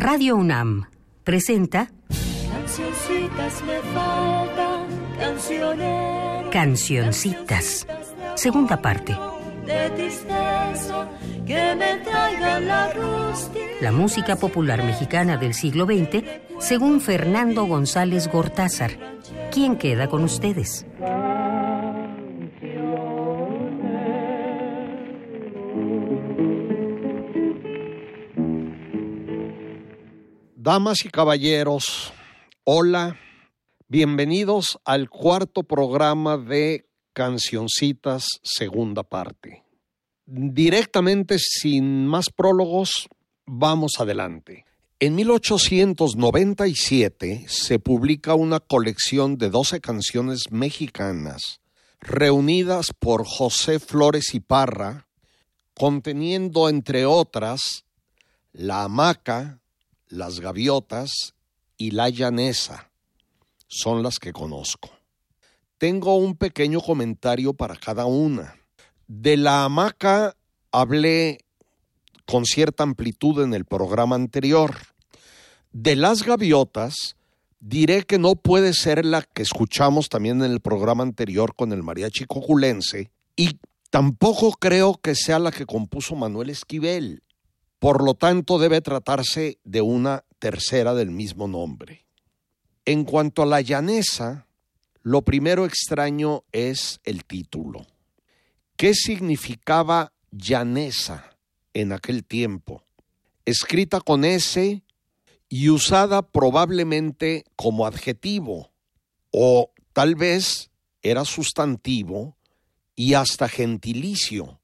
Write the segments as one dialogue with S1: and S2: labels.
S1: Radio UNAM presenta
S2: Cancioncitas me faltan, cancioneras.
S1: Cancioncitas, segunda parte.
S2: De tristeza, que me traigan la rústica.
S1: La música popular mexicana del siglo XX, según Fernando González Gortázar. ¿Quién queda con ustedes?
S3: Damas y caballeros, hola, bienvenidos al cuarto programa de Cancioncitas, segunda parte. Directamente, sin más prólogos, vamos adelante. En 1897 se publica una colección de 12 canciones mexicanas reunidas por José Flores y Parra, conteniendo, entre otras, La hamaca, las gaviotas y la llanesa son las que conozco. Tengo un pequeño comentario para cada una. De la hamaca hablé con cierta amplitud en el programa anterior. De las gaviotas diré que no puede ser la que escuchamos también en el programa anterior con el mariachi cojulense y tampoco creo que sea la que compuso Manuel Esquivel. Por lo tanto, debe tratarse de una tercera del mismo nombre. En cuanto a la llanesa, lo primero extraño es el título. ¿Qué significaba llanesa en aquel tiempo? Escrita con S y usada probablemente como adjetivo, o tal vez era sustantivo y hasta gentilicio.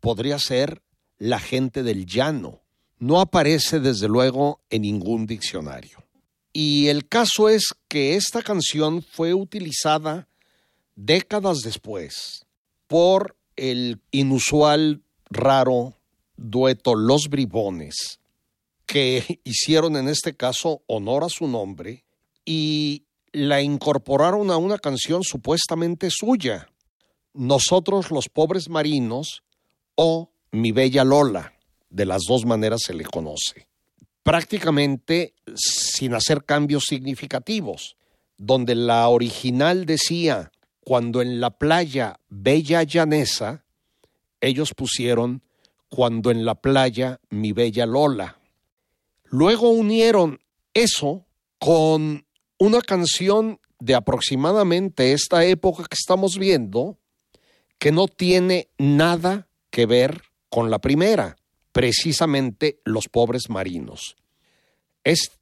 S3: Podría ser la gente del llano. No aparece desde luego en ningún diccionario. Y el caso es que esta canción fue utilizada décadas después por el inusual, raro dueto Los Bribones, que hicieron en este caso honor a su nombre y la incorporaron a una canción supuestamente suya, Nosotros los pobres marinos o mi bella Lola, de las dos maneras se le conoce. Prácticamente sin hacer cambios significativos, donde la original decía, cuando en la playa bella llanesa, ellos pusieron, cuando en la playa mi bella Lola. Luego unieron eso con una canción de aproximadamente esta época que estamos viendo, que no tiene nada que ver con la primera, precisamente los pobres marinos. Es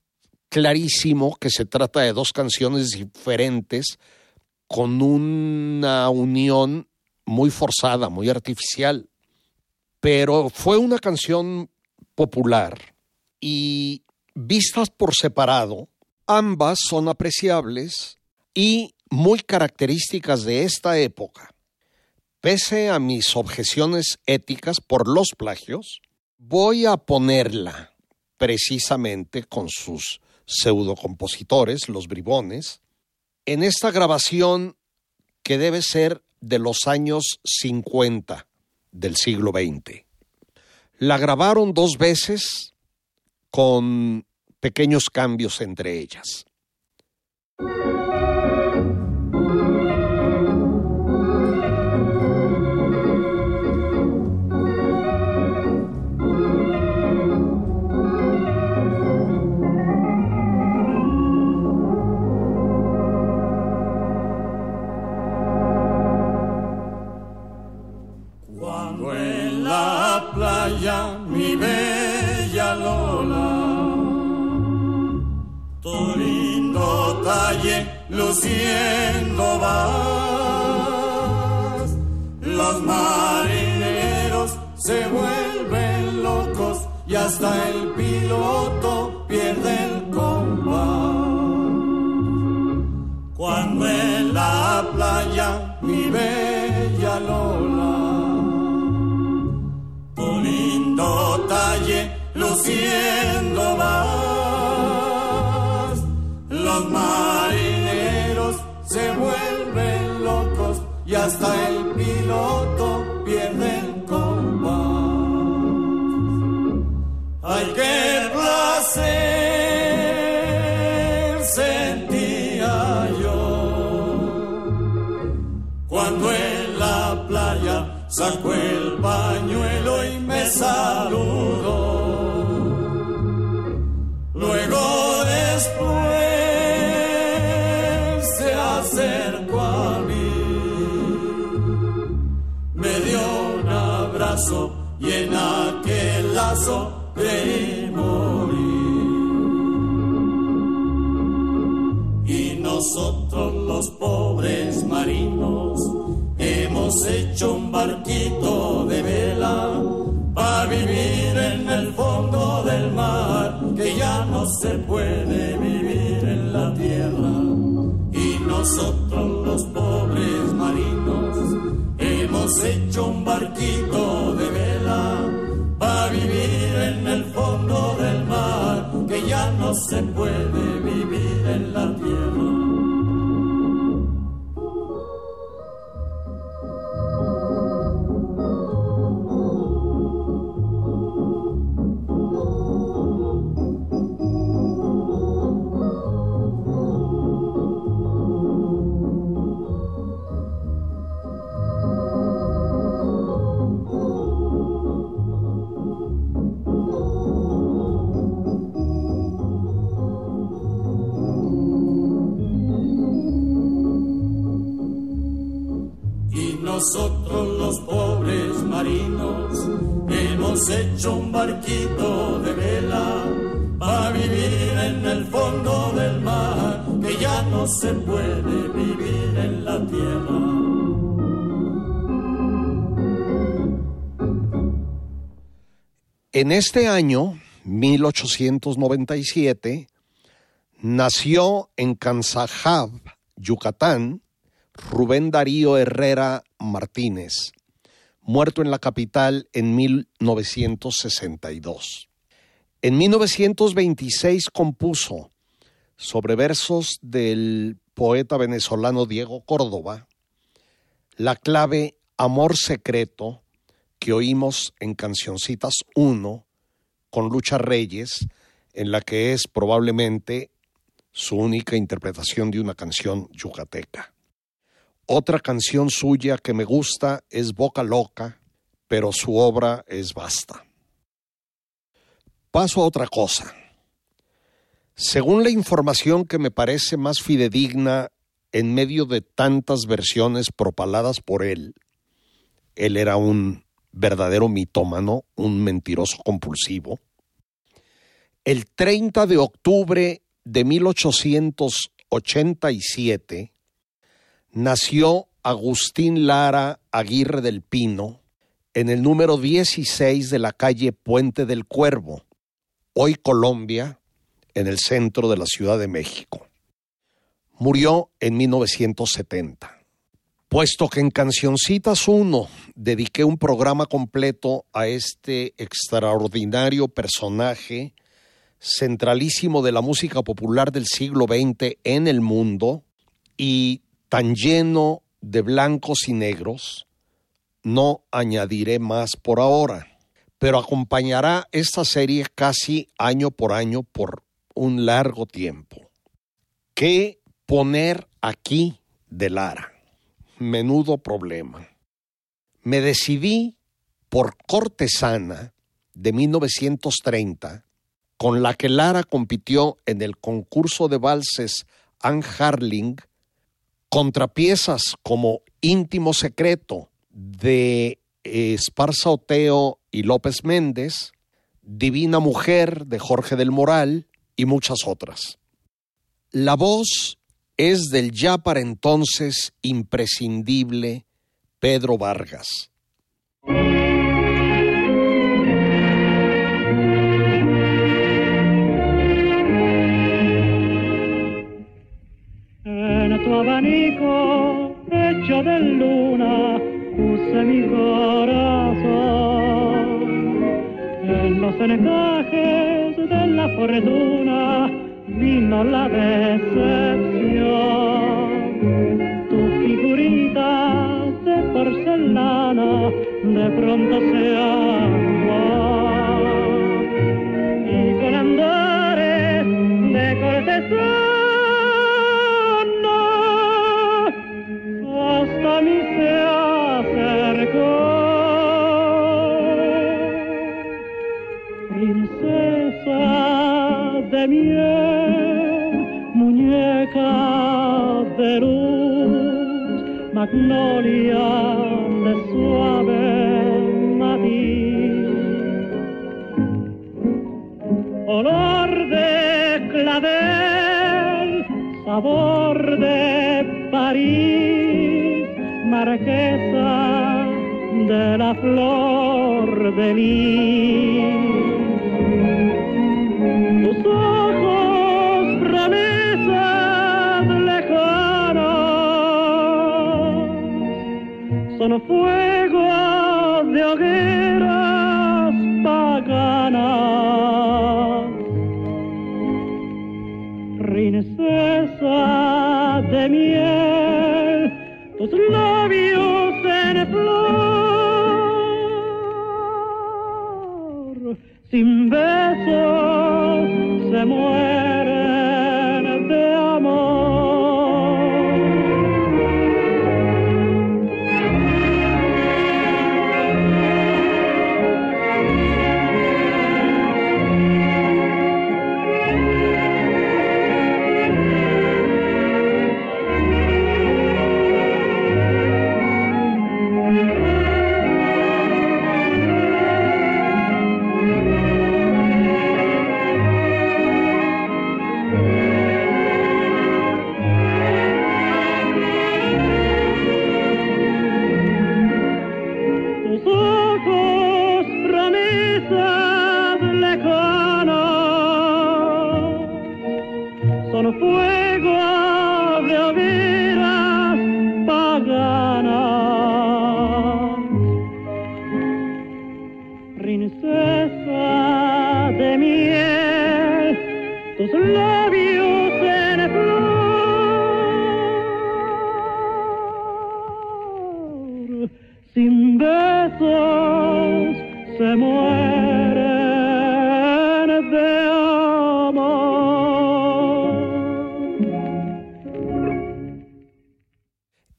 S3: clarísimo que se trata de dos canciones diferentes con una unión muy forzada, muy artificial, pero fue una canción popular y vistas por separado, ambas son apreciables y muy características de esta época. Pese a mis objeciones éticas por los plagios, voy a ponerla precisamente con sus pseudocompositores, los bribones, en esta grabación que debe ser de los años 50 del siglo XX. La grabaron dos veces con pequeños cambios entre ellas.
S4: Luciendo vas. Los marineros se vuelven locos y hasta el piloto pierde el compás. Cuando en la playa mi bella Lola, tu lindo talle luciendo vas. Los se hasta el piloto pierde el compás. Hay que placer sentía yo cuando en la playa sacó el pañuelo y me saludó. Hemos hecho un barquito de vela para vivir en el fondo del mar, que ya no se puede vivir en la tierra. Y nosotros los pobres marinos hemos hecho un barquito de vela para vivir en el fondo del mar, que ya no se puede nosotros los pobres marinos hemos hecho un barquito de vela para vivir en el fondo del mar, que ya no se puede vivir en la tierra.
S3: En este año, 1897, nació en Kansajab, Yucatán, Rubén Darío Herrera Martínez, muerto en la capital en 1962. En 1926 compuso, sobre versos del poeta venezolano Diego Córdoba, la clave Amor Secreto que oímos en Cancioncitas 1 con Lucha Reyes, en la que es probablemente su única interpretación de una canción yucateca. Otra canción suya que me gusta es Boca Loca, pero su obra es vasta. Paso a otra cosa. Según la información que me parece más fidedigna en medio de tantas versiones propaladas por él, él era un verdadero mitómano, un mentiroso compulsivo. El 30 de octubre de 1887 nació Agustín Lara Aguirre del Pino en el número 16 de la calle Puente del Cuervo, hoy Colombia, en el centro de la Ciudad de México. Murió en 1970. Puesto que en Cancioncitas 1 dediqué un programa completo a este extraordinario personaje centralísimo de la música popular del siglo XX en el mundo y tan lleno de blancos y negros, no añadiré más por ahora, pero acompañará esta serie casi año por año por un largo tiempo. ¿Qué poner aquí de Lara? Menudo problema. Me decidí por Cortesana de 1930, con la que Lara compitió en el concurso de valses Anne Harling, contra piezas como Íntimo Secreto de Esparza Oteo y López Méndez, Divina Mujer de Jorge del Moral y muchas otras. La voz es del ya para entonces imprescindible Pedro Vargas.
S5: Tu abanico hecho de luna puse mi corazón. En los encajes de la fortuna vino la decepción. Tu figurita de porcelana de pronto se agua. Miel, muñeca de luz, magnolia de suave matiz. Olor de clavel, sabor de París, marquesa de la flor de lis. Son fuego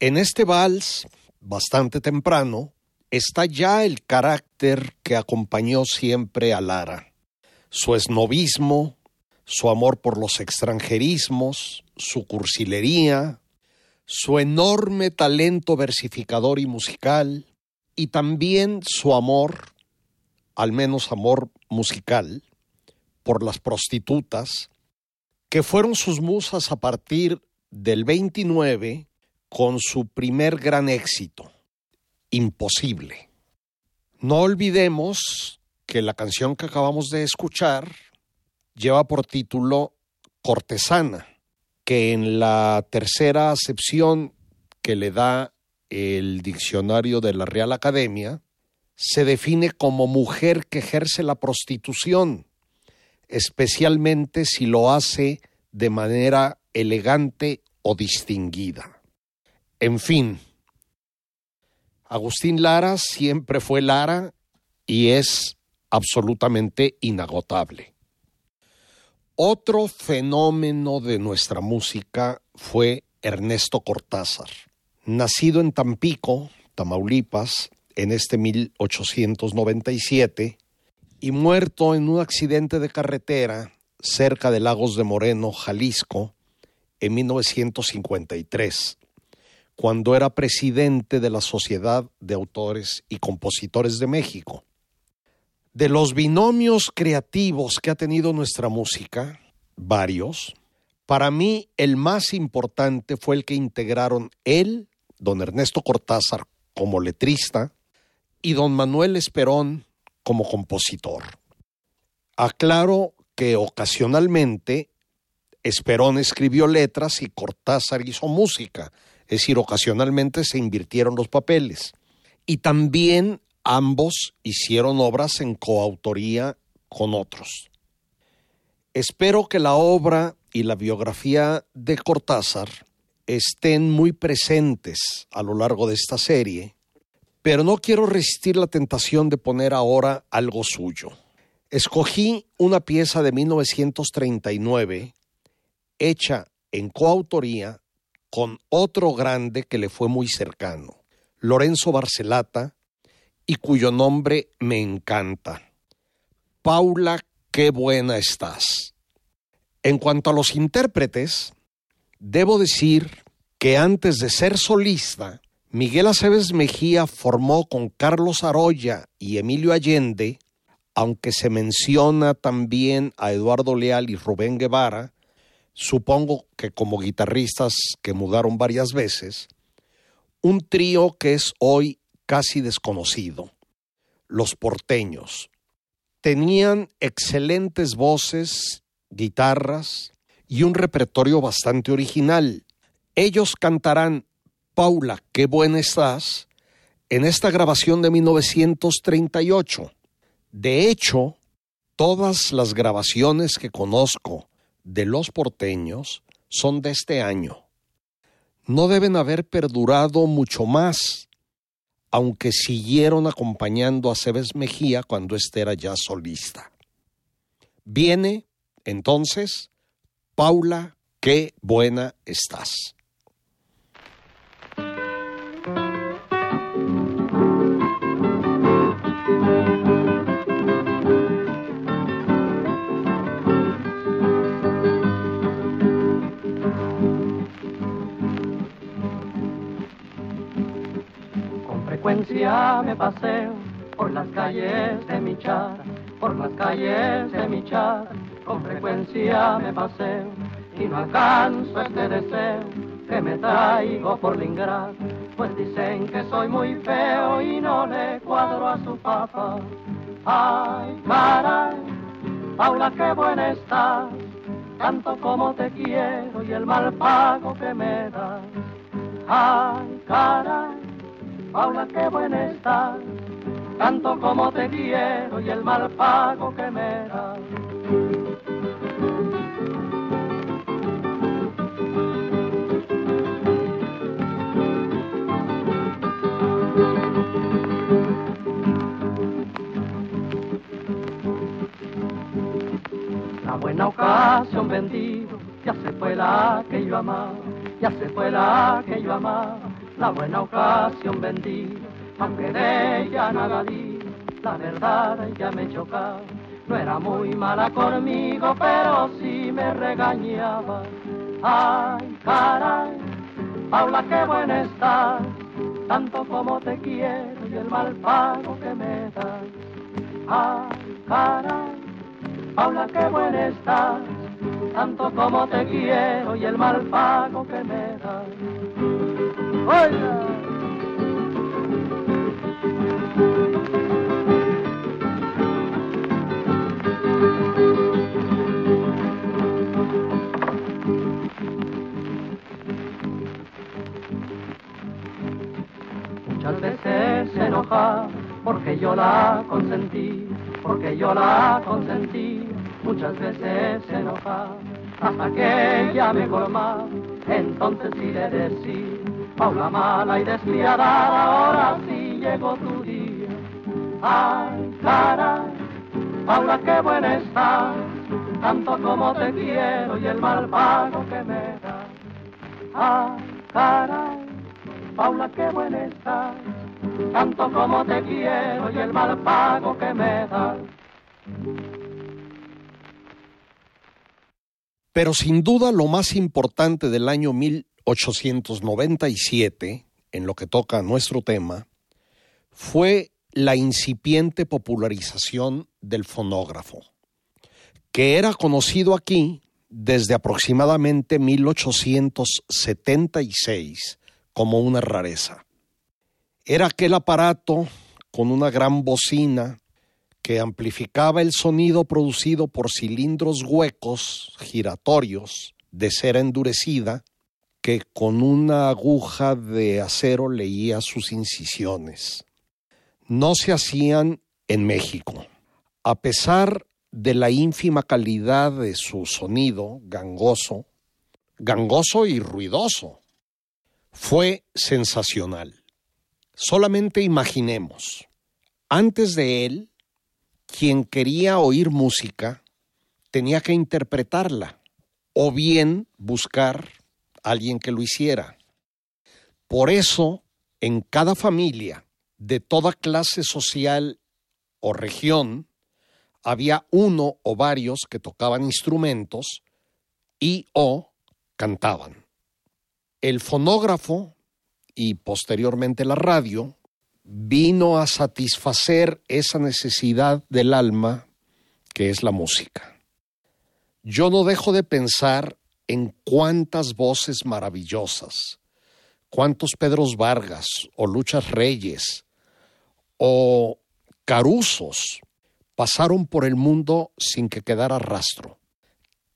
S5: En
S3: este vals, bastante temprano, está ya el carácter que acompañó siempre a Lara. Su esnovismo, su amor por los extranjerismos, su cursilería, su enorme talento versificador y musical, y también su amor, al menos amor musical, por las prostitutas, que fueron sus musas a partir del 29 con su primer gran éxito, Imposible. No olvidemos que la canción que acabamos de escuchar lleva por título Cortesana, que en la tercera acepción que le da el diccionario de la Real Academia se define como mujer que ejerce la prostitución, especialmente si lo hace de manera elegante o distinguida. En fin, Agustín Lara siempre fue Lara y es absolutamente inagotable. Otro fenómeno de nuestra música fue Ernesto Cortázar. Nacido en Tampico, Tamaulipas, en este 1897, y muerto en un accidente de carretera cerca de Lagos de Moreno, Jalisco, en 1953, cuando era presidente de la Sociedad de Autores y Compositores de México. De los binomios creativos que ha tenido nuestra música, varios, para mí el más importante fue el que integraron él, don Ernesto Cortázar, como letrista, y don Manuel Esperón como compositor. Aclaro que ocasionalmente Esperón escribió letras y Cortázar hizo música, es decir, ocasionalmente se invirtieron los papeles. Y también ambos hicieron obras en coautoría con otros. Espero que la obra y la biografía de Cortázar estén muy presentes a lo largo de esta serie, pero no quiero resistir la tentación de poner ahora algo suyo. Escogí una pieza de 1939 hecha en coautoría con otro grande que le fue muy cercano, Lorenzo Barcelata, y cuyo nombre me encanta. Paula, qué buena estás. En cuanto a los intérpretes, debo decir que antes de ser solista, Miguel Aceves Mejía formó con Carlos Aroya y Emilio Allende, aunque se menciona también a Eduardo Leal y Rubén Guevara, supongo que como guitarristas que mudaron varias veces, un trío que es hoy casi desconocido, los porteños. Tenían excelentes voces, guitarras y un repertorio bastante original. Ellos cantarán Paula, qué buena estás en esta grabación de 1938. De hecho, todas las grabaciones que conozco de los porteños son de este año. No deben haber perdurado mucho más, aunque siguieron acompañando a Cebes Mejía cuando éste era ya solista. Viene, entonces, Paula, qué buena estás.
S6: Me paseo por las calles de mi char, por las calles de mi char, con frecuencia me paseo y no alcanzo este deseo que me traigo por lingrar, pues dicen que soy muy feo y no le cuadro a su papá. Ay, caray, Paula, qué buena estás, tanto como te quiero y el mal pago que me das. Ay, caray, Paula, qué buena estás, tanto como te quiero y el mal pago que me das. La buena ocasión vendido, ya se fue la que yo amaba, ya se fue la que yo amaba la buena ocasión vendí, aunque de ella nada di, la verdad ya me chocaba. No era muy mala conmigo, pero sí me regañaba. Ay, caray, Paula, qué buena estás, tanto como te quiero y el mal pago que me das. Ay, caray, Paula, qué buena estás, tanto como te quiero y el mal pago que me das. Muchas veces se enoja porque yo la consentí, porque yo la consentí. Muchas veces se enoja hasta que ella me colma, entonces sí le decía Paula mala y despiadada, ahora sí llegó tu día. Ay, cara, Paula, qué buena estás, tanto como te quiero y el mal pago que me das. Ay, cara, Paula, qué buena estás, tanto como te quiero y el mal pago que me das.
S3: Pero sin duda lo más importante del año 1900 1897, en lo que toca a nuestro tema, fue la incipiente popularización del fonógrafo, que era conocido aquí desde aproximadamente 1876 como una rareza. Era aquel aparato con una gran bocina que amplificaba el sonido producido por cilindros huecos, giratorios, de cera endurecida, que con una aguja de acero leía sus incisiones. No se hacían en México. A pesar de la ínfima calidad de su sonido gangoso, gangoso y ruidoso, fue sensacional. Solamente imaginemos, antes de él, quien quería oír música tenía que interpretarla o bien buscar alguien que lo hiciera. Por eso, en cada familia de toda clase social o región, había uno o varios que tocaban instrumentos y o cantaban. El fonógrafo y posteriormente la radio vino a satisfacer esa necesidad del alma que es la música. Yo no dejo de pensar en cuántas voces maravillosas, cuántos Pedros Vargas o Luchas Reyes o Caruzos pasaron por el mundo sin que quedara rastro.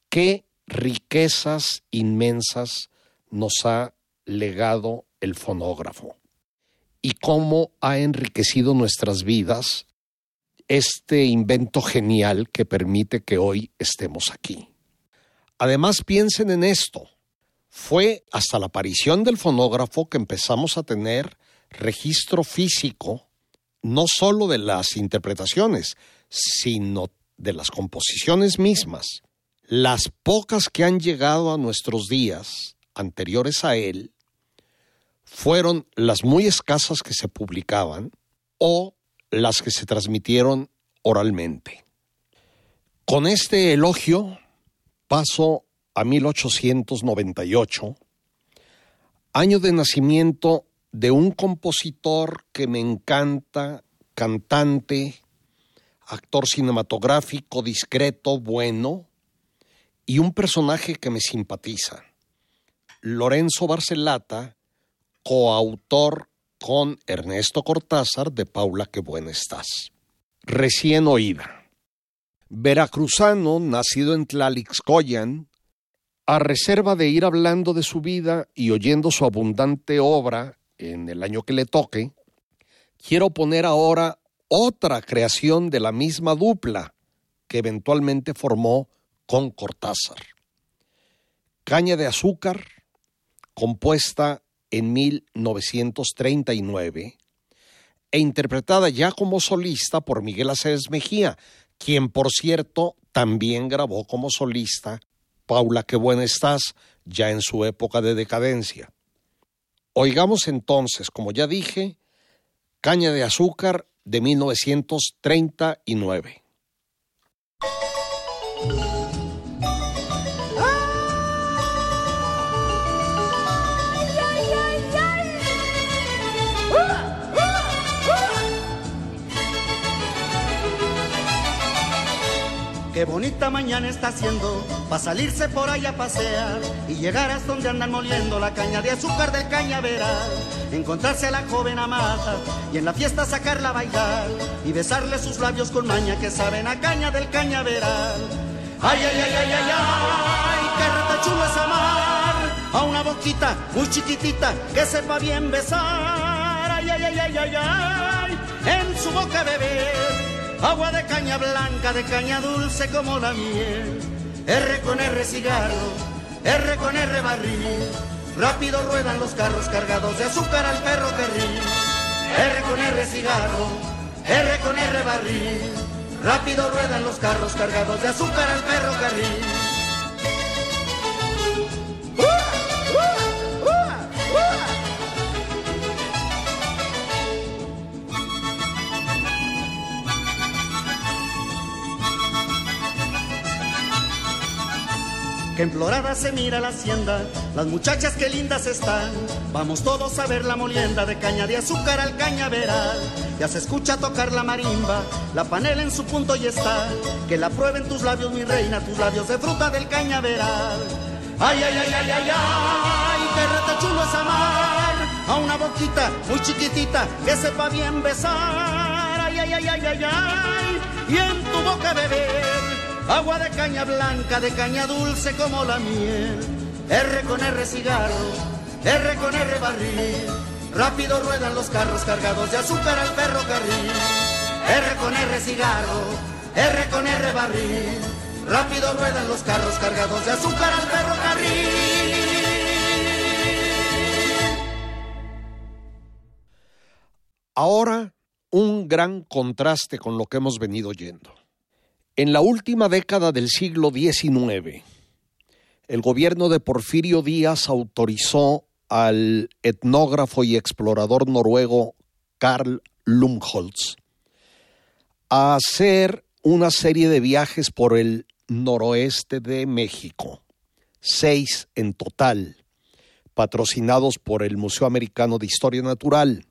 S3: Qué riquezas inmensas nos ha legado el fonógrafo y cómo ha enriquecido nuestras vidas este invento genial que permite que hoy estemos aquí. Además, piensen en esto. Fue hasta la aparición del fonógrafo que empezamos a tener registro físico no solo de las interpretaciones, sino de las composiciones mismas. Las pocas que han llegado a nuestros días anteriores a él fueron las muy escasas que se publicaban o las que se transmitieron oralmente. Con este elogio paso a 1898, año de nacimiento de un compositor que me encanta, cantante, actor cinematográfico discreto, bueno, y un personaje que me simpatiza. Lorenzo Barcelata, coautor con Ernesto Cortázar de Paula, qué buena estás. Recién oída. Veracruzano, nacido en Tlalixcoyan, a reserva de ir hablando de su vida y oyendo su abundante obra en el año que le toque, quiero poner ahora otra creación de la misma dupla que eventualmente formó con Cortázar. Caña de azúcar, compuesta en 1939 e interpretada ya como solista por Miguel Aceves Mejía, quien por cierto también grabó como solista Paula, qué buena estás, ya en su época de decadencia. Oigamos entonces, como ya dije, Caña de Azúcar de 1939.
S7: Qué bonita mañana está haciendo para salirse por allá a pasear y llegar hasta donde andan moliendo la caña de azúcar del cañaveral. Encontrarse a la joven amada y en la fiesta sacarla a bailar y besarle sus labios con maña que saben a caña del cañaveral. Ay, ay, ay, ay, ay, ay, qué rata chulo es amar a una boquita muy chiquitita que sepa bien besar. Ay, ay, ay, ay, ay, ay, en su boca beber agua de caña blanca, de caña dulce como la miel. R con R cigarro, R con R barril, rápido ruedan los carros cargados de azúcar al ferrocarril. R con R cigarro, R con R barril, rápido ruedan los carros cargados de azúcar al ferrocarril. Que emplorada se mira la hacienda, las muchachas que lindas están, vamos todos a ver la molienda de caña de azúcar al cañaveral, ya se escucha tocar la marimba, la panela en su punto y está, que la prueben tus labios mi reina, tus labios de fruta del cañaveral. Ay, ay, ay, ay, ay, ay, qué rata chulo es amar. A una boquita muy chiquitita que sepa bien besar. Ay, ay, ay, ay, ay, ay, y en tu boca beber agua de caña blanca, de caña dulce como la miel. R con R cigarro, R con R barril, rápido ruedan los carros cargados de azúcar al ferrocarril. R con R cigarro, R con R barril, rápido ruedan los carros cargados de azúcar al ferrocarril.
S3: Ahora, un gran contraste con lo que hemos venido oyendo. En la última década del siglo XIX, el gobierno de Porfirio Díaz autorizó al etnógrafo y explorador noruego Karl Lumholtz a hacer una serie de viajes por el noroeste de México, seis en total, patrocinados por el Museo Americano de Historia Natural.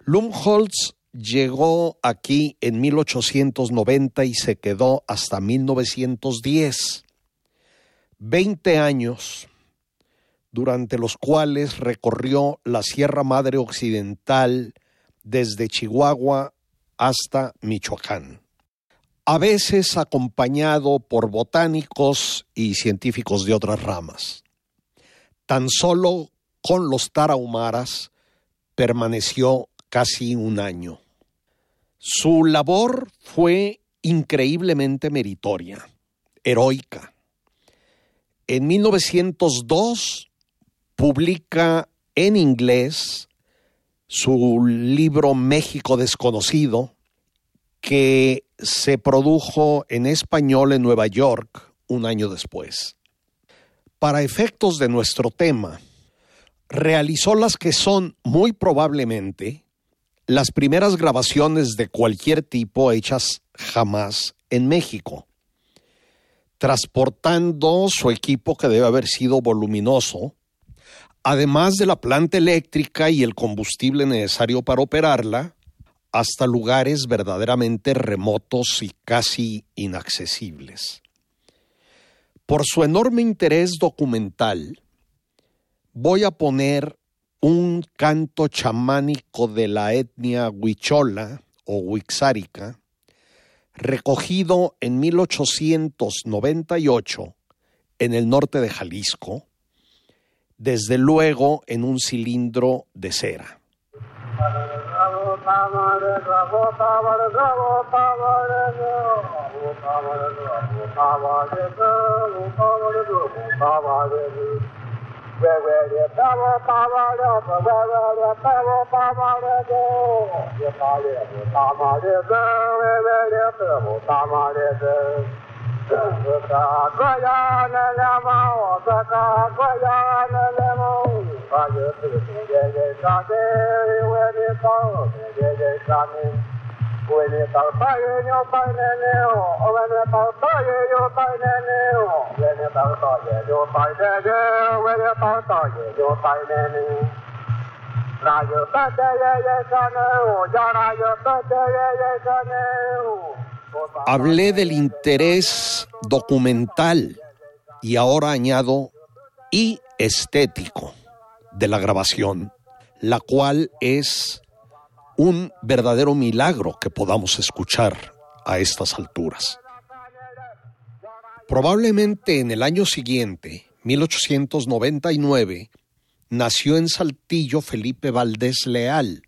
S3: Lumholtz llegó aquí en 1890 y se quedó hasta 1910. Veinte años durante los cuales recorrió la Sierra Madre Occidental desde Chihuahua hasta Michoacán, a veces acompañado por botánicos y científicos de otras ramas. Tan solo con los tarahumaras permaneció casi un año. Su labor fue increíblemente meritoria, heroica. En 1902 publica en inglés su libro México desconocido, que se produjo en español en Nueva York un año después. Para efectos de nuestro tema, realizó las que son muy probablemente las primeras grabaciones de cualquier tipo hechas jamás en México, transportando su equipo que debe haber sido voluminoso, además de la planta eléctrica y el combustible necesario para operarla, hasta lugares verdaderamente remotos y casi inaccesibles. Por su enorme interés documental, voy a poner un canto chamánico de la etnia huichola o huixárica, recogido en 1898 en el norte de Jalisco, desde luego en un cilindro de cera.
S8: 歪歪的把我打麻了，不歪歪的把我打麻了走，一打的是打麻的走，歪歪的是不打麻的走。这个国家那两毛，这个国家那两毛，他就是天天在上街，为的上，天天在上街。
S3: Hablé del interés documental y ahora añado y estético de la grabación, la cual es un verdadero milagro que podamos escuchar a estas alturas. Probablemente en el año siguiente, 1899, nació en Saltillo Felipe Valdés Leal,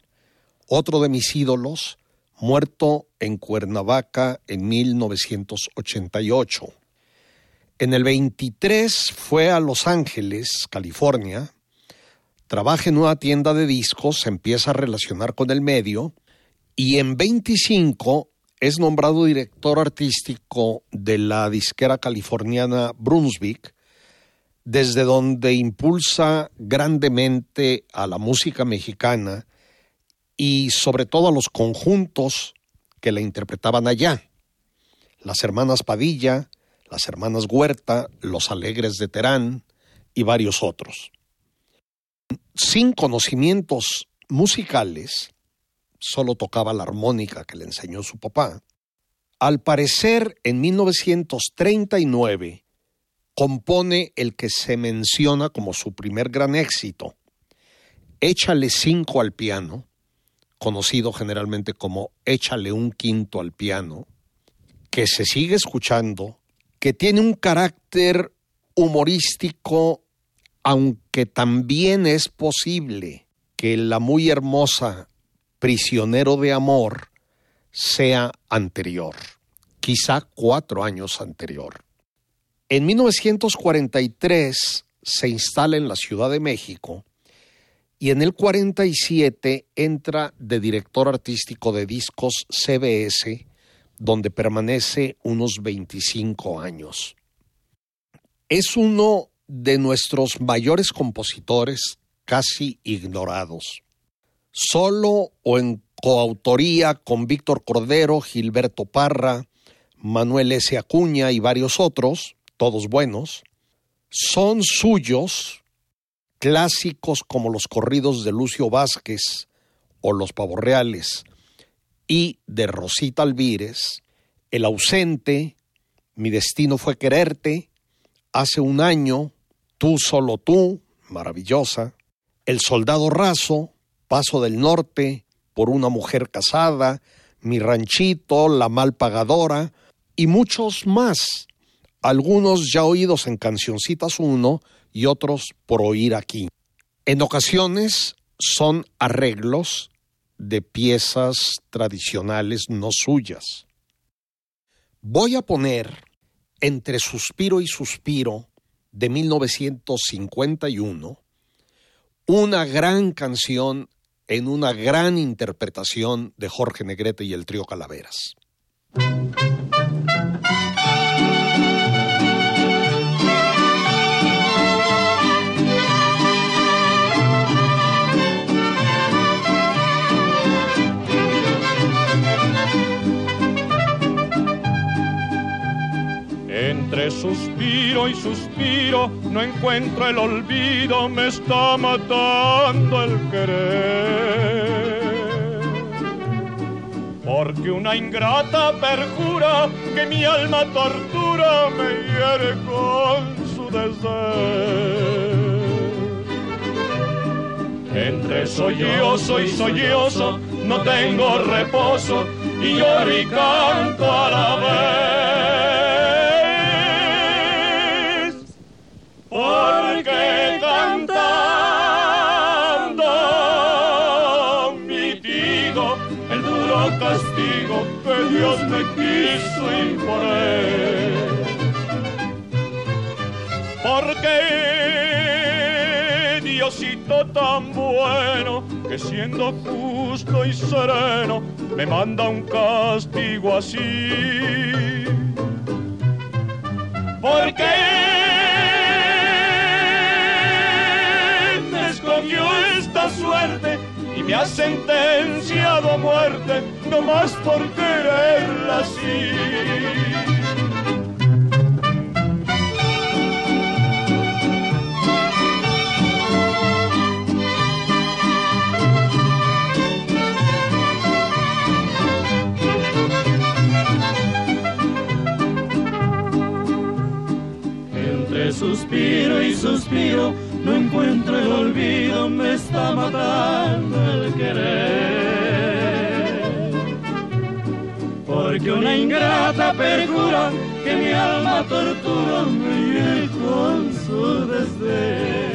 S3: otro de mis ídolos, muerto en Cuernavaca en 1988. En el 23 fue a Los Ángeles, California, trabaja en una tienda de discos, se empieza a relacionar con el medio y en 25 es nombrado director artístico de la disquera californiana Brunswick, desde donde impulsa grandemente a la música mexicana y sobre todo a los conjuntos que la interpretaban allá. Las hermanas Padilla, las hermanas Huerta, los Alegres de Terán y varios otros. Sin conocimientos musicales, solo tocaba la armónica que le enseñó su papá. Al parecer, en 1939, compone el que se menciona como su primer gran éxito, Échale cinco al piano, conocido generalmente como Échale un quinto al piano, que se sigue escuchando, que tiene un carácter humorístico, aunque también es posible que la muy hermosa Prisionero de Amor sea anterior, quizá cuatro años anterior. En 1943 se instala en la Ciudad de México y en el 47 entra de director artístico de discos CBS, donde permanece unos 25 años. Es uno de nuestros mayores compositores casi ignorados solo o en coautoría con Víctor Cordero, Gilberto Parra, Manuel S. Acuña y varios otros, todos buenos, Son suyos clásicos como los corridos de Lucio Vázquez o los pavorreales y de Rosita Alvírez, El ausente, Mi destino fue quererte, Hace un año, Tú solo tú, maravillosa, El soldado raso, Paso del norte, Por una mujer casada, Mi ranchito, La mal pagadora y muchos más, algunos ya oídos en Cancioncitas 1 y otros por oír aquí. En ocasiones son arreglos de piezas tradicionales no suyas. Voy a poner entre suspiro y suspiro de 1951 una gran canción en una gran interpretación de Jorge Negrete y el trío Calaveras.
S9: Suspiro y suspiro no encuentro el olvido, me está matando el querer. Porque una ingrata perjura que mi alma tortura me hiere con su desdén. Entre sollozo y sollozo no tengo reposo y lloro y canto a la vez. Dios me quiso imponer. Porque Diosito tan bueno que siendo justo y sereno me manda un castigo así. Porque me escogió esta suerte y me ha sentenciado a muerte, no más por quererla así. Entre suspiro y suspiro no encuentro el olvido, me está matando el querer. Porque una ingrata perjura que mi alma tortura me con su desdén.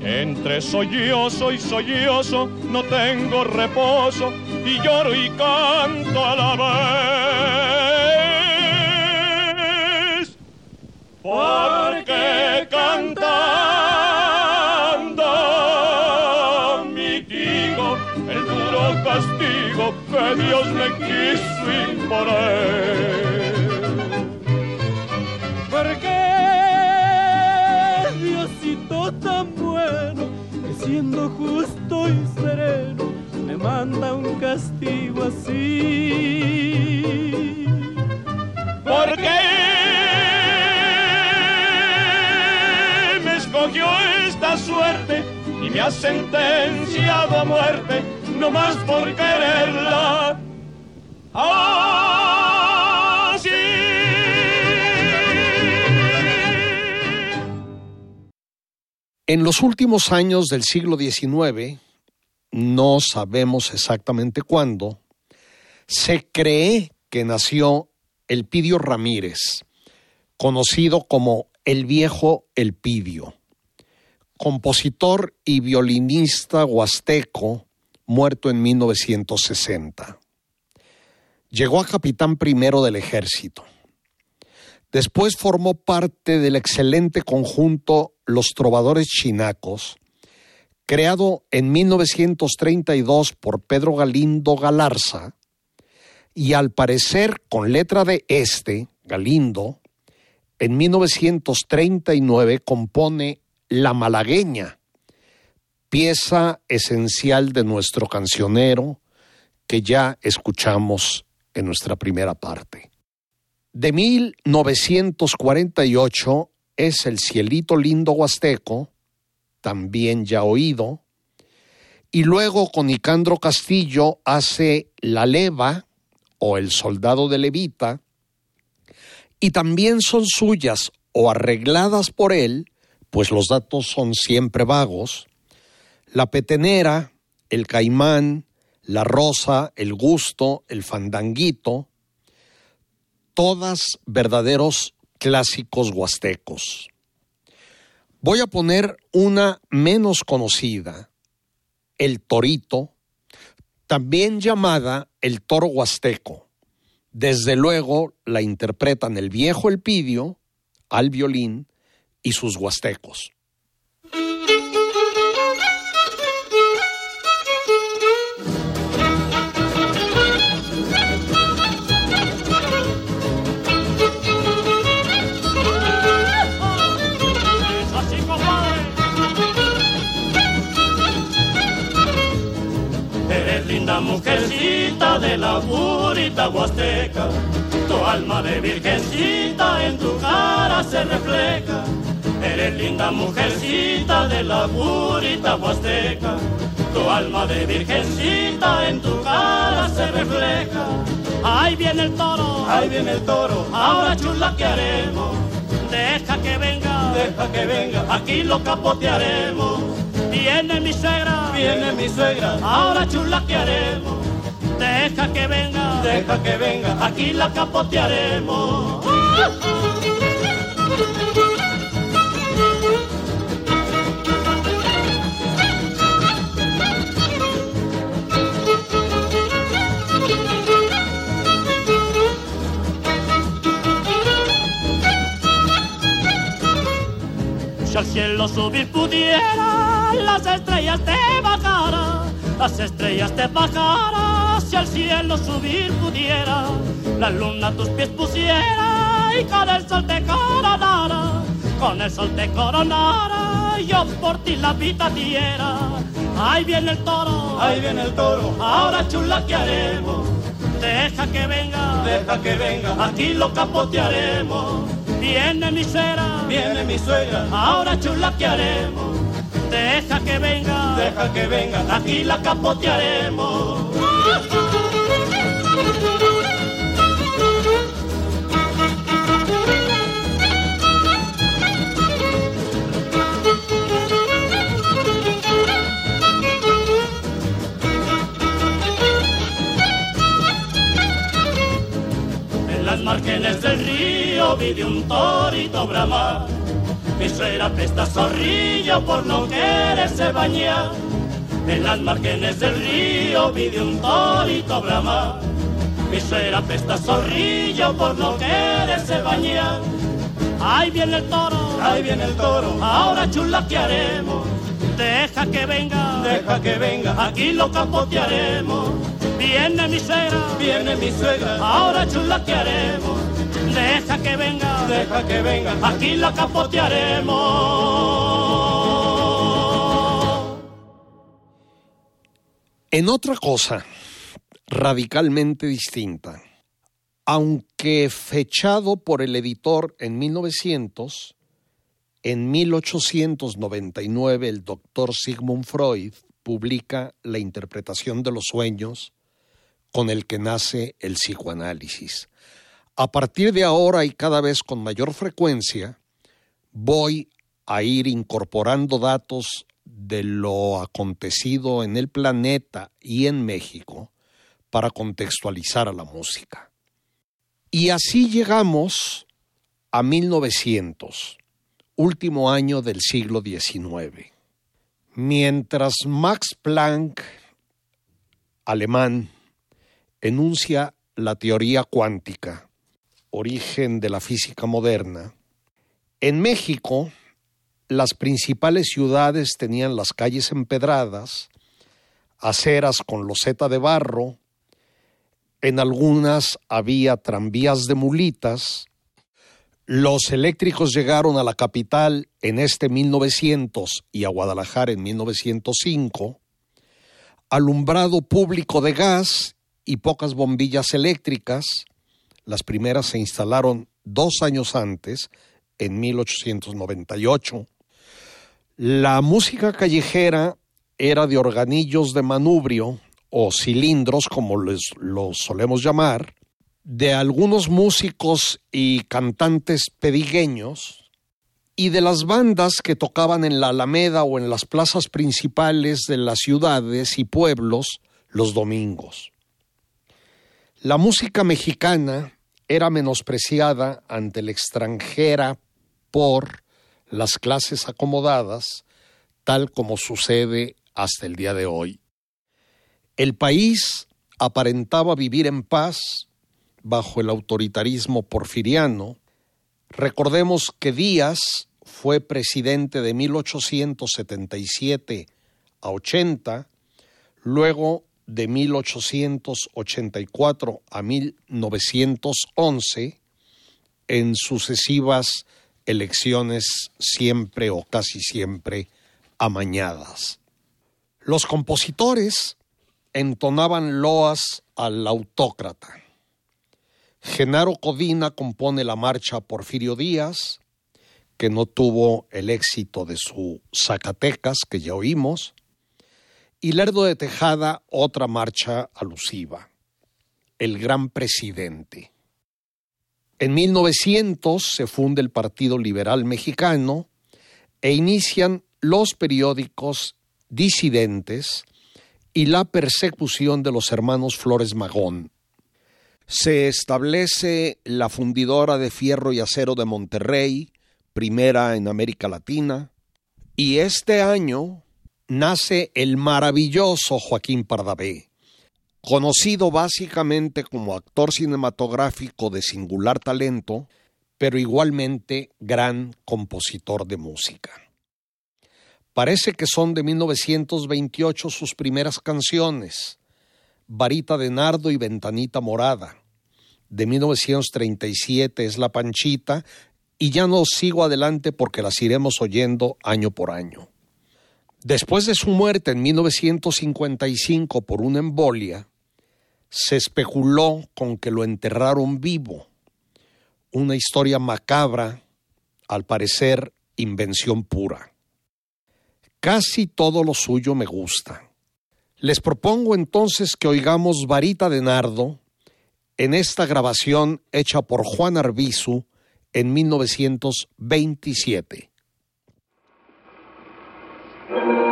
S9: Entre sollozo y sollozo no tengo reposo y lloro y canto a la vez. Porque cantando Dios me quiso imponer. Porque Diosito tan bueno que siendo justo y sereno me manda un castigo así. Porque me escogió esta suerte y me ha sentenciado a muerte, no más por quererla. Así.
S3: En los últimos años del siglo XIX, no sabemos exactamente cuándo, se cree que nació Elpidio Ramírez, conocido como el viejo Elpidio, compositor y violinista huasteco, muerto en 1960. Llegó a capitán primero del ejército. Después formó parte del excelente conjunto Los Trovadores Chinacos, creado en 1932 por Pedro Galindo Galarza, y al parecer con letra de este, Galindo, en 1939 compone La Malagueña, pieza esencial de nuestro cancionero que ya escuchamos en nuestra primera parte. De 1948 es El Cielito Lindo Huasteco, también ya oído, y luego con Nicandro Castillo hace La Leva o El Soldado de Levita, y también son suyas o arregladas por él, pues los datos son siempre vagos, La Petenera, El Caimán, La Rosa, El Gusto, El Fandanguito, todas verdaderos clásicos huastecos. Voy a poner una menos conocida, el torito, también llamada el toro huasteco. Desde luego la interpretan el viejo Elpidio al violín y sus huastecos.
S10: Huasteca, tu alma de virgencita en tu cara se refleja. Eres linda mujercita de la purita huasteca, tu alma de virgencita en tu cara se refleja. Ahí viene el toro,
S4: ahí viene el toro,
S10: ahora chula que haremos. Deja que venga,
S4: deja que venga,
S10: aquí lo capotearemos. Viene mi suegra,
S4: viene mi suegra,
S10: ahora chula que haremos. Deja que venga,
S4: deja que venga,
S10: aquí la capotearemos. Si al cielo subir pudiera, las estrellas te bajara, las estrellas te bajara, si al cielo subir pudiera, la luna a tus pies pusiera y con el sol te coronara, con el sol te coronara, yo por ti la vida diera. Ahí viene el toro,
S4: ahí viene el toro,
S10: ahora chula que haremos, deja que venga,
S4: deja que venga,
S10: aquí lo capotearemos. Viene mi suegra,
S4: viene mi suegra,
S10: ahora chula que haremos. Deja que venga,
S4: deja que venga,
S10: aquí la capotearemos. En las márgenes del río vi de un torito bramar. Mi suegra pesta zorrillo por no quererse bañar. En las márgenes del río vi de un torito bramar. Mi suegra pesta zorrillo por no quererse bañar. Ahí viene el toro,
S4: ahí viene el toro,
S10: ahora chula que haremos. Deja que venga,
S4: deja que venga,
S10: aquí lo capotearemos. Viene mi suegra,
S4: viene mi suegra,
S10: ahora chula que haremos. Deja que venga,
S4: deja que venga,
S10: aquí la capotearemos.
S3: En otra cosa radicalmente distinta, aunque fechado por el editor en 1900, en 1899 el doctor Sigmund Freud publica La interpretación de los sueños con el que nace el psicoanálisis. A partir de ahora y cada vez con mayor frecuencia, voy a ir incorporando datos de lo acontecido en el planeta y en México para contextualizar a la música. Y así llegamos a 1900, último año del siglo XIX. Mientras Max Planck, alemán, enuncia la teoría cuántica, origen de la física moderna, en México las principales ciudades tenían las calles empedradas, aceras con loseta de barro, en algunas había tranvías de mulitas, los eléctricos llegaron a la capital en este 1900 y a Guadalajara en 1905, alumbrado público de gas y pocas bombillas eléctricas, Las primeras se instalaron dos años antes, en 1898. La música callejera era de organillos de manubrio o cilindros, como les, los solemos llamar, de algunos músicos y cantantes pedigueños y de las bandas que tocaban en la Alameda o en las plazas principales de las ciudades y pueblos los domingos. La música mexicana era menospreciada ante la extranjera por las clases acomodadas, tal como sucede hasta el día de hoy. El país aparentaba vivir en paz bajo el autoritarismo porfiriano. Recordemos que Díaz fue presidente de 1877 a 80, luego de 1884 a 1911, en sucesivas elecciones siempre o casi siempre amañadas. Los compositores entonaban loas al autócrata. Genaro Codina compone la marcha Porfirio Díaz, que no tuvo el éxito de su Zacatecas, que ya oímos, y Lerdo de Tejada otra marcha alusiva, El Gran Presidente. En 1900 se funda el Partido Liberal Mexicano e inician los periódicos disidentes y la persecución de los hermanos Flores Magón. Se establece la fundidora de fierro y acero de Monterrey, primera en América Latina, y este año nace el maravilloso Joaquín Pardavé, conocido básicamente como actor cinematográfico de singular talento, pero igualmente gran compositor de música. Parece que son de 1928 sus primeras canciones, Varita de Nardo y Ventanita Morada. De 1937 es La Panchita y ya no sigo adelante porque las iremos oyendo año por año. Después de su muerte en 1955 por una embolia, se especuló con que lo enterraron vivo. Una historia macabra, al parecer invención pura. Casi todo lo suyo me gusta. Les propongo entonces que oigamos Varita de Nardo en esta grabación hecha por Juan Arbizu en 1927.
S11: De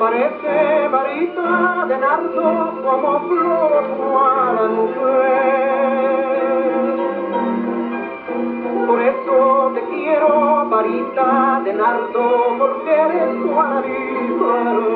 S11: novia parece varita de nardo como flor a por eso te quiero, varita de nardo, porque eres Yo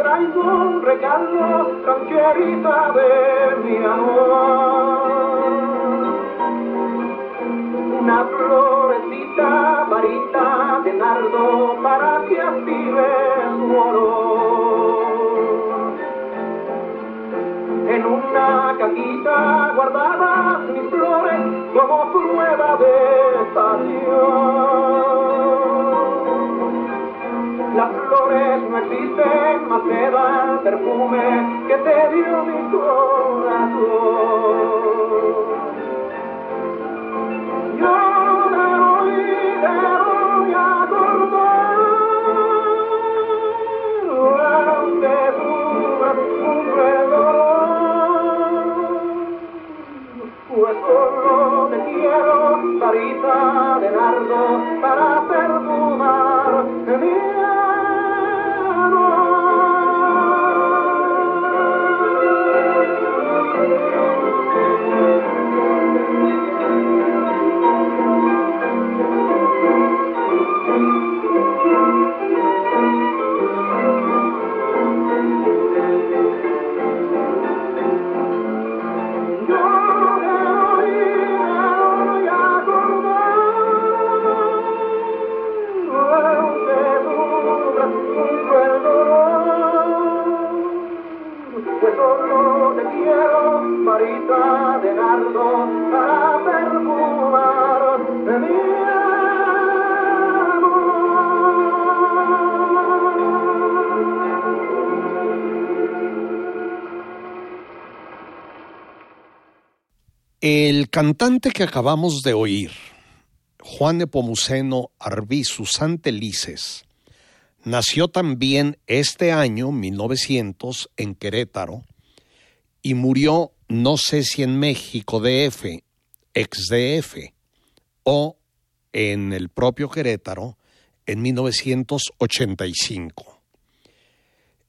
S11: traigo un regalo, rancherita de mi amor. Perfume que te dio mi corazón.
S3: Cantante que acabamos de oír, Juan Nepomuceno Arbizu Santelices, nació también este año, 1900, en Querétaro, y murió, no sé si en México DF, ex DF, o en el propio Querétaro, en 1985.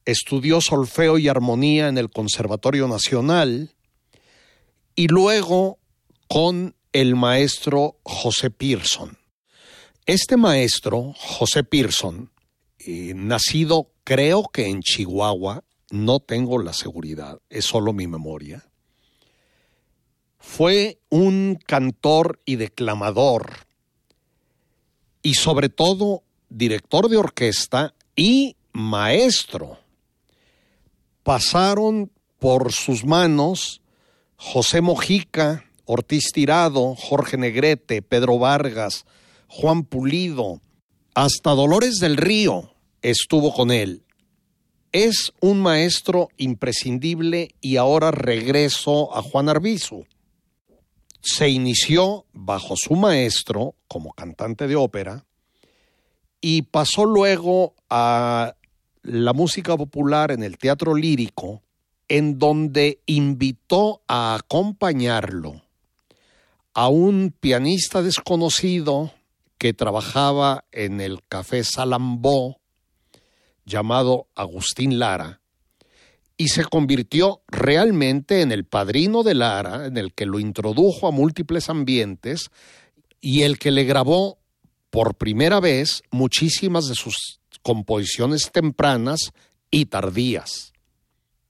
S3: Estudió solfeo y armonía en el Conservatorio Nacional, y luego con el maestro José Pearson. Este maestro, José Pearson, eh, nacido creo que en Chihuahua, no tengo la seguridad, es solo mi memoria, fue un cantor y declamador y sobre todo director de orquesta y maestro. Pasaron por sus manos José Mojica, Ortiz Tirado, Jorge Negrete, Pedro Vargas, Juan Pulido, hasta Dolores del Río estuvo con él. Es un maestro imprescindible y ahora regreso a Juan Arbizu. Se inició bajo su maestro como cantante de ópera y pasó luego a la música popular en el teatro lírico en donde invitó a acompañarlo a un pianista desconocido que trabajaba en el Café Salambó, llamado Agustín Lara, y se convirtió realmente en el padrino de Lara, en el que lo introdujo a múltiples ambientes y el que le grabó por primera vez muchísimas de sus composiciones tempranas y tardías.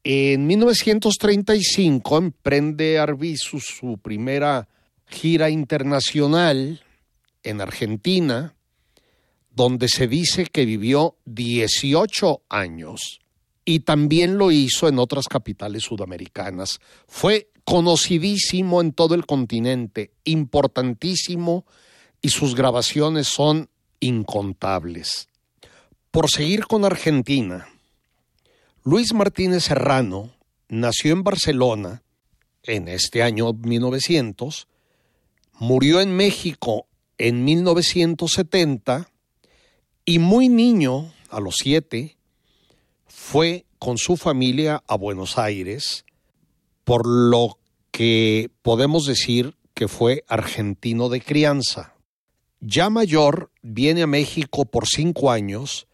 S3: En 1935 emprende Arbizu su primera gira internacional en Argentina, donde se dice que vivió 18 años y también lo hizo en otras capitales sudamericanas. Fue conocidísimo en todo el continente, importantísimo y sus grabaciones son incontables. Por seguir con Argentina, Luis Martínez Serrano nació en Barcelona en este año 1900, murió en México en 1970 y muy niño, a los siete, fue con su familia a Buenos Aires, por lo que podemos decir que fue argentino de crianza. Ya mayor, viene a México por cinco años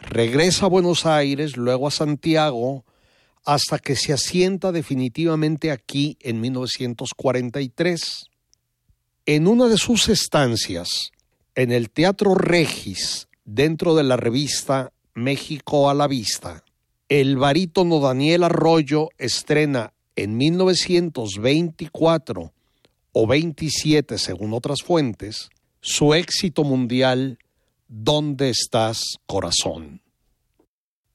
S3: regresa a Buenos Aires, luego a Santiago, hasta que se asienta definitivamente aquí en 1943. En una de sus estancias, en el Teatro Regis, dentro de la revista México a la Vista, el barítono Daniel Arroyo estrena en 1924 o 27 según otras fuentes, su éxito mundial ¿Dónde estás, corazón?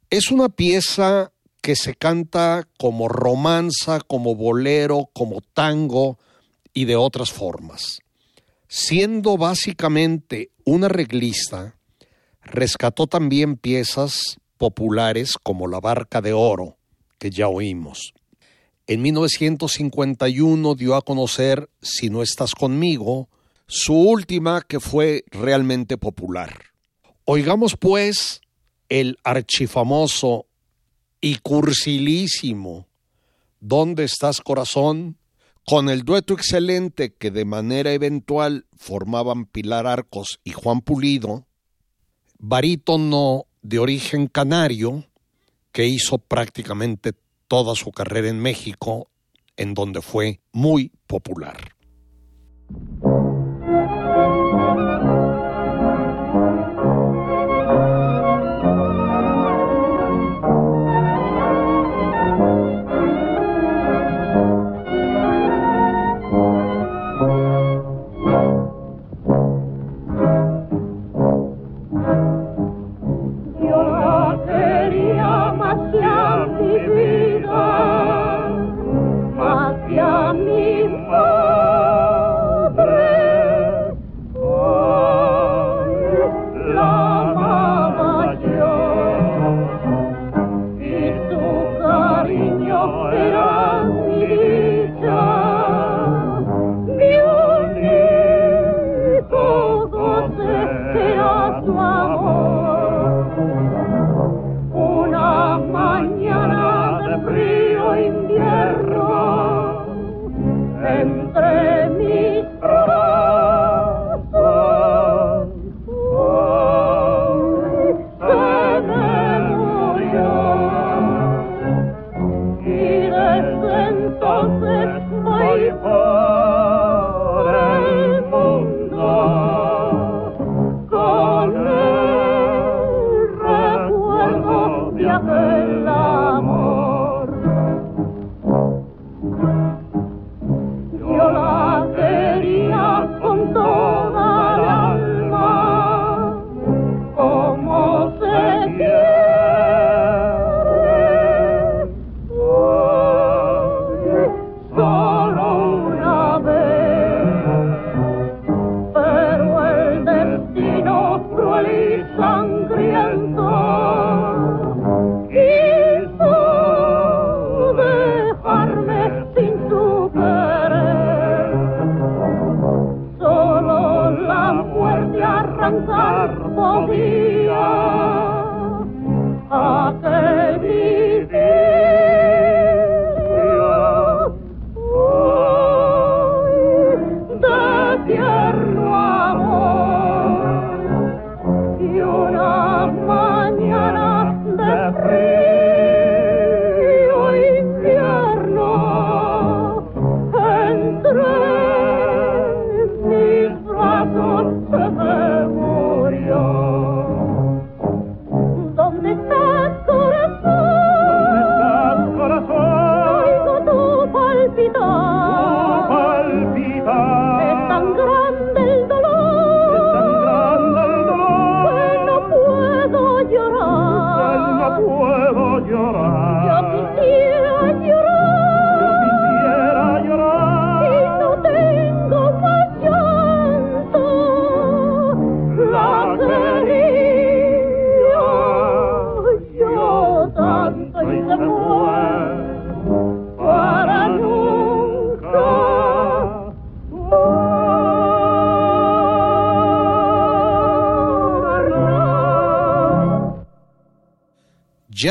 S3: Es una pieza que se canta como romanza, como bolero, como tango y de otras formas. Siendo básicamente una reglista, rescató también piezas populares como La Barca de Oro, que ya oímos. En 1951 dio a conocer Si no estás conmigo, su última que fue realmente popular. Oigamos pues el archifamoso y cursilísimo ¿Dónde estás corazón?
S12: Con el dueto excelente que de manera eventual formaban Pilar Arcos y Juan Pulido, barítono de origen canario, que hizo prácticamente toda su carrera en México, en donde fue muy popular. Ya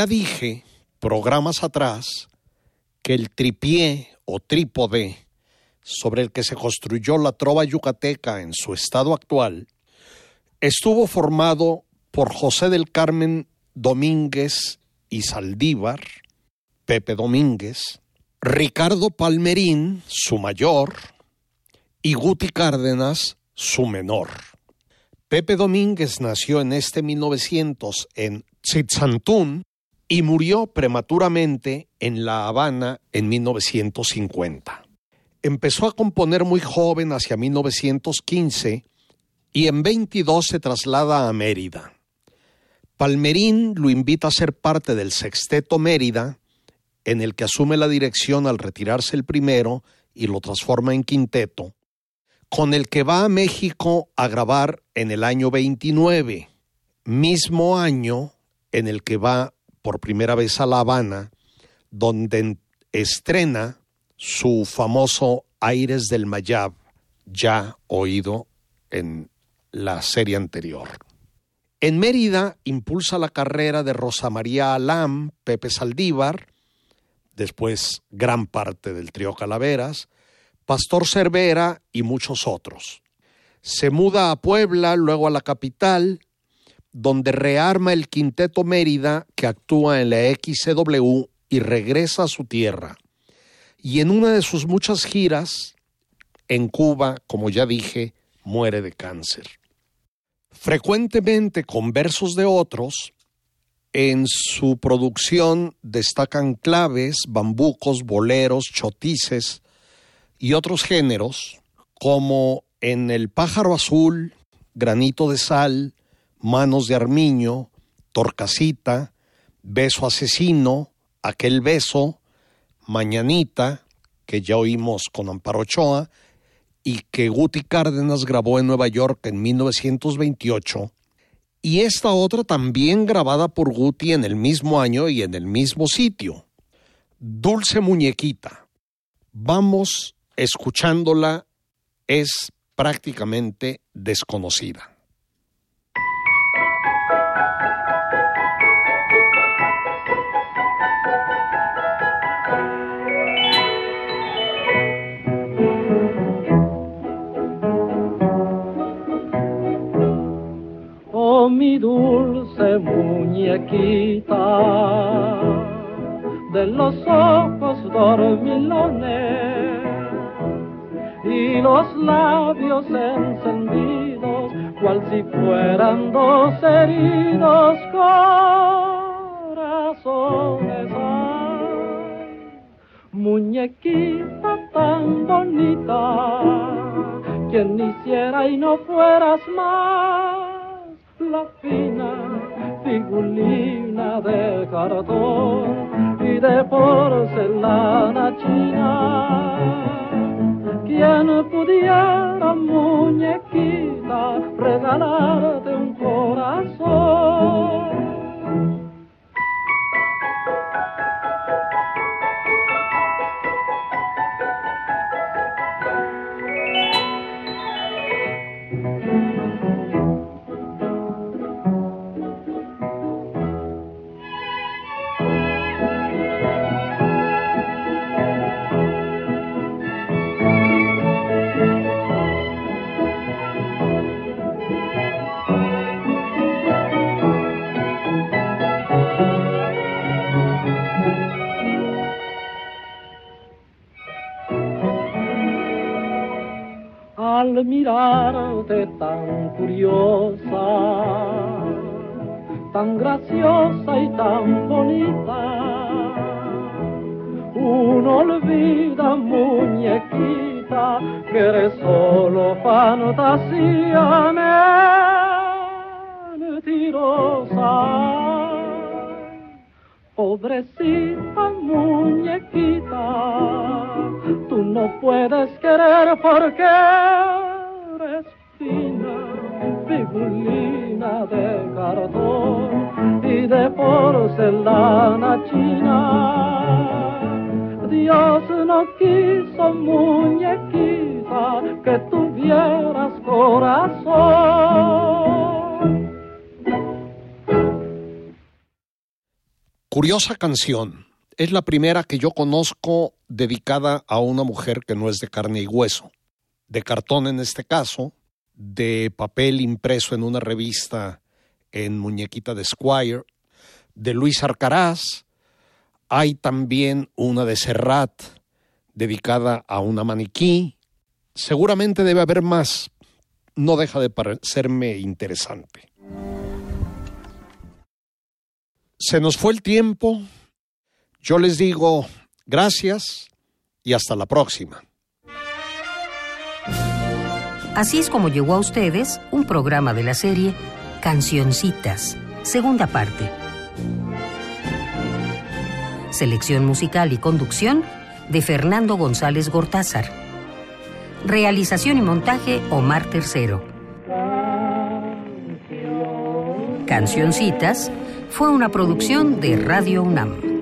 S12: dije, programas atrás, que el tripié o trípode sobre el que se construyó la trova yucateca en su estado actual estuvo formado por José del Carmen Domínguez y Saldívar, Pepe Domínguez, Ricardo Palmerín, su mayor, y Guti Cárdenas, su menor. Pepe Domínguez nació en este 1900 en Tzitzantún, y murió prematuramente en La Habana en 1950. Empezó a componer muy joven hacia 1915 y en 22 se traslada a Mérida. Palmerín lo invita a ser parte del Sexteto Mérida, en el que asume la dirección al retirarse el primero y lo transforma en quinteto, con el que va a México a grabar en el año 29, mismo año en el que va por primera vez a La Habana, donde estrena su famoso Aires del Mayab, ya oído en la serie anterior. En Mérida impulsa la carrera de Rosa María Alam, Pepe Saldívar, después gran parte del trío Calaveras,
S3: Pastor Cervera y muchos otros. Se muda a Puebla, luego a la capital, donde rearma el Quinteto Mérida que actúa en la XCW y regresa a su tierra. Y en una de sus muchas giras, en Cuba, como ya dije, muere de cáncer. Frecuentemente con versos de otros, en su producción destacan claves, bambucos, boleros, chotices y otros géneros, como en El pájaro azul, Granito de sal, Manos de armiño, Torcasita, Beso asesino, Aquel beso, Mañanita, que ya oímos con Amparo Ochoa, y que Guti Cárdenas grabó en Nueva York en 1928, y esta otra también grabada por Guti en el mismo año y en el mismo sitio. Dulce Muñequita. Vamos escuchándola, es prácticamente desconocida.
S11: Dulce muñequita de los ojos dormilones y los labios encendidos cual si fueran dos heridos corazones. muñequita tan bonita, quien hiciera y no fueras más la fina figurina de cartón y de porcelana china. Quien pudiera, muñequita, regalarte un corazón mirarte tan curiosa, tan graciosa y tan bonita. Uno olvida, muñequita, que eres solo fantasía mentirosa. Pobrecita muñequita, tú no puedes querer porque figurina de cartón y de porcelana china. Dios no quiso muñequita que tuvieras corazón.
S3: Curiosa canción. Es la primera que yo conozco dedicada a una mujer que no es de carne y hueso, de cartón en este caso, de papel impreso en una revista en muñequita de Squire, de Luis Arcaraz, hay también una de Serrat dedicada a una maniquí. Seguramente debe haber más. No deja de parecerme interesante. Se nos fue el tiempo. Yo les digo gracias y hasta la próxima.
S1: Así es como llegó a ustedes un programa de la serie Cancioncitas, segunda parte. Selección musical y conducción de Fernando González Gortázar. Realización y montaje Omar Tercero. Cancioncitas fue una producción de Radio UNAM.